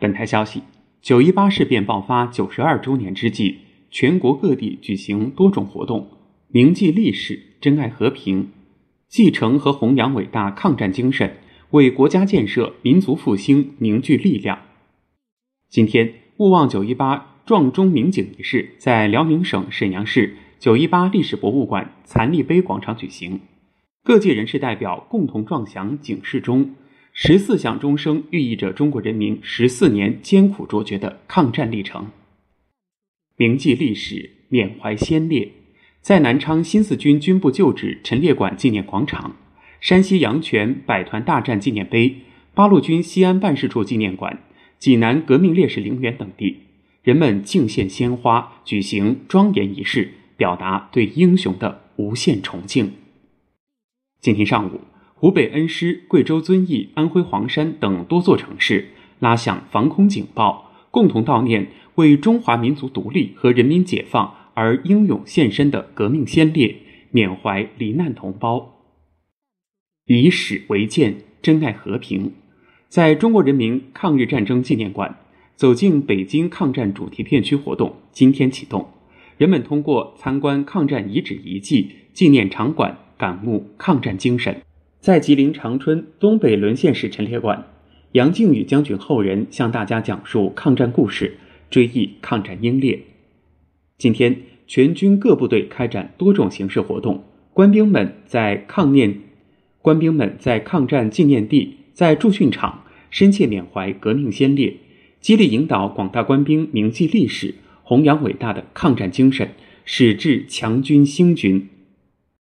本台消息：九一八事变爆发九十二周年之际，全国各地举行多种活动，铭记历史，珍爱和平，继承和弘扬伟大抗战精神，为国家建设、民族复兴凝聚力量。今天，勿忘九一八撞钟鸣警仪式在辽宁省沈阳市九一八历史博物馆残立碑广场举行，各界人士代表共同撞响警示钟。十四响钟声寓意着中国人民十四年艰苦卓绝的抗战历程。铭记历史，缅怀先烈，在南昌新四军军部旧址陈列馆纪念广场、山西阳泉百团大战纪念碑、八路军西安办事处纪念馆、济南革命烈士陵园等地，人们敬献鲜花，举行庄严仪式，表达对英雄的无限崇敬。今天上午。湖北恩施、贵州遵义、安徽黄山等多座城市拉响防空警报，共同悼念为中华民族独立和人民解放而英勇献身的革命先烈，缅怀罹难同胞。以史为鉴，珍爱和平。在中国人民抗日战争纪念馆，走进北京抗战主题片区活动今天启动，人们通过参观抗战遗址遗迹、纪念场馆，感悟抗战精神。在吉林长春东北沦陷史陈列馆，杨靖宇将军后人向大家讲述抗战故事，追忆抗战英烈。今天，全军各部队开展多种形式活动，官兵们在抗念，官兵们在抗战纪念地、在驻训场深切缅怀革命先烈，激励引导广大官兵铭记历史，弘扬伟大的抗战精神，矢志强军兴军。